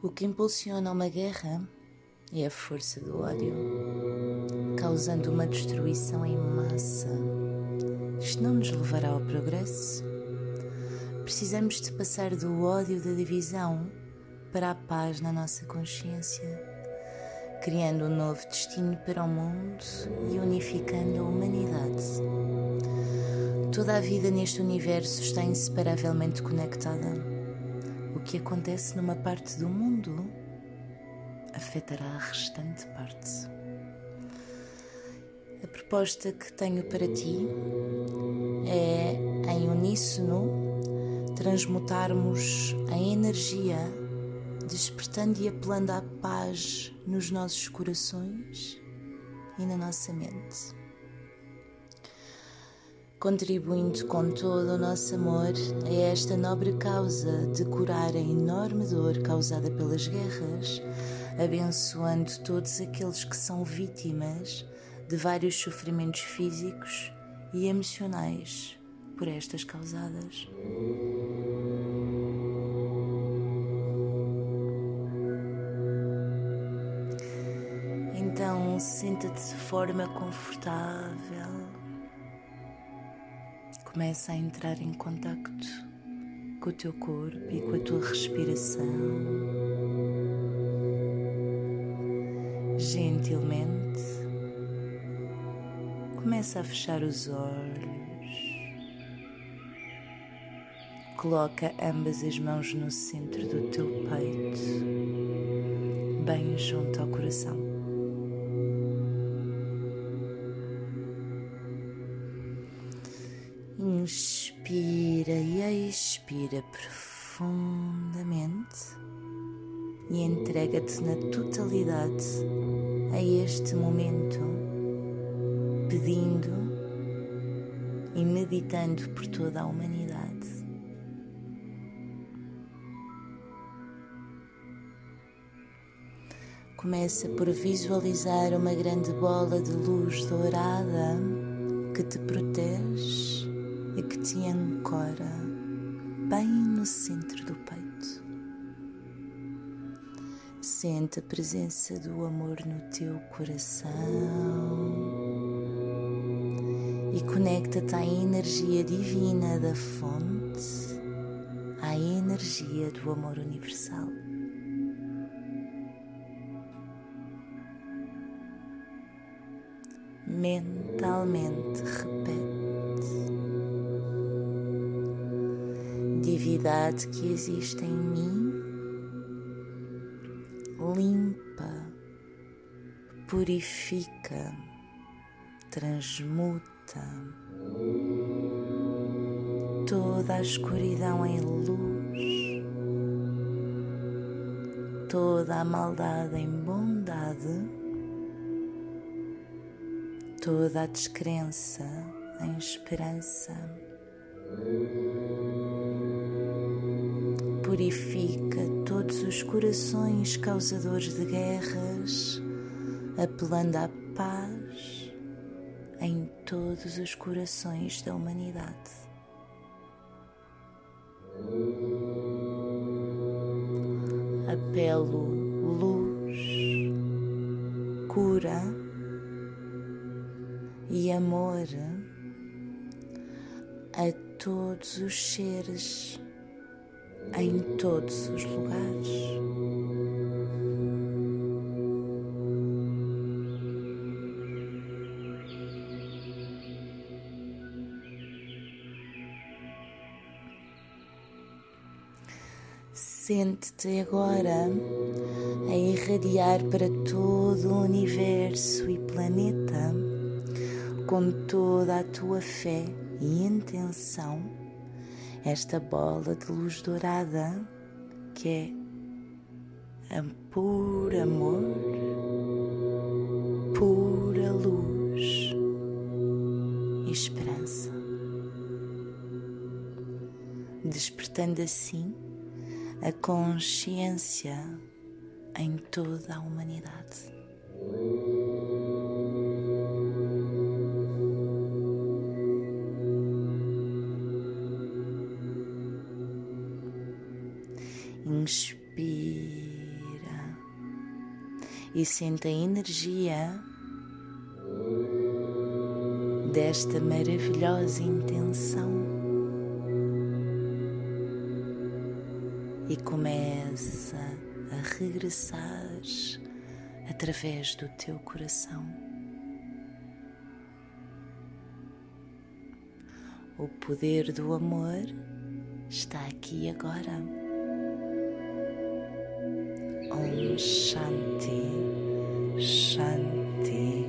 O que impulsiona uma guerra é a força do ódio, causando uma destruição em massa. Isto não nos levará ao progresso. Precisamos de passar do ódio da divisão para a paz na nossa consciência, criando um novo destino para o mundo e unificando a humanidade. Toda a vida neste universo está inseparavelmente conectada o que acontece numa parte do mundo afetará a restante parte. A proposta que tenho para ti é, em uníssono, transmutarmos a energia, despertando e apelando à paz nos nossos corações e na nossa mente contribuindo com todo o nosso amor a esta nobre causa de curar a enorme dor causada pelas guerras, abençoando todos aqueles que são vítimas de vários sofrimentos físicos e emocionais por estas causadas. Então, senta-te de forma confortável Começa a entrar em contacto com o teu corpo e com a tua respiração. Gentilmente, começa a fechar os olhos. Coloca ambas as mãos no centro do teu peito, bem junto ao coração. Inspira e expira profundamente e entrega-te na totalidade a este momento, pedindo e meditando por toda a humanidade. Começa por visualizar uma grande bola de luz dourada que te protege e que te ancora bem no centro do peito. Sente a presença do amor no teu coração e conecta-te à energia divina da fonte, à energia do amor universal. Mentalmente repete divindade que existe em mim limpa, purifica, transmuta toda a escuridão em luz, toda a maldade em bondade, toda a descrença em esperança purifica todos os corações causadores de guerras, apelando à paz em todos os corações da humanidade. Apelo luz, cura e amor a todos os seres em todos os lugares. Sente-te agora a irradiar para todo o universo e planeta com toda a tua fé e intenção esta bola de luz dourada que é puro amor, pura luz e esperança, despertando assim a consciência em toda a humanidade. Inspira e sente a energia desta maravilhosa intenção e começa a regressar através do teu coração. O poder do amor está aqui agora. Om Shanti, Shanti.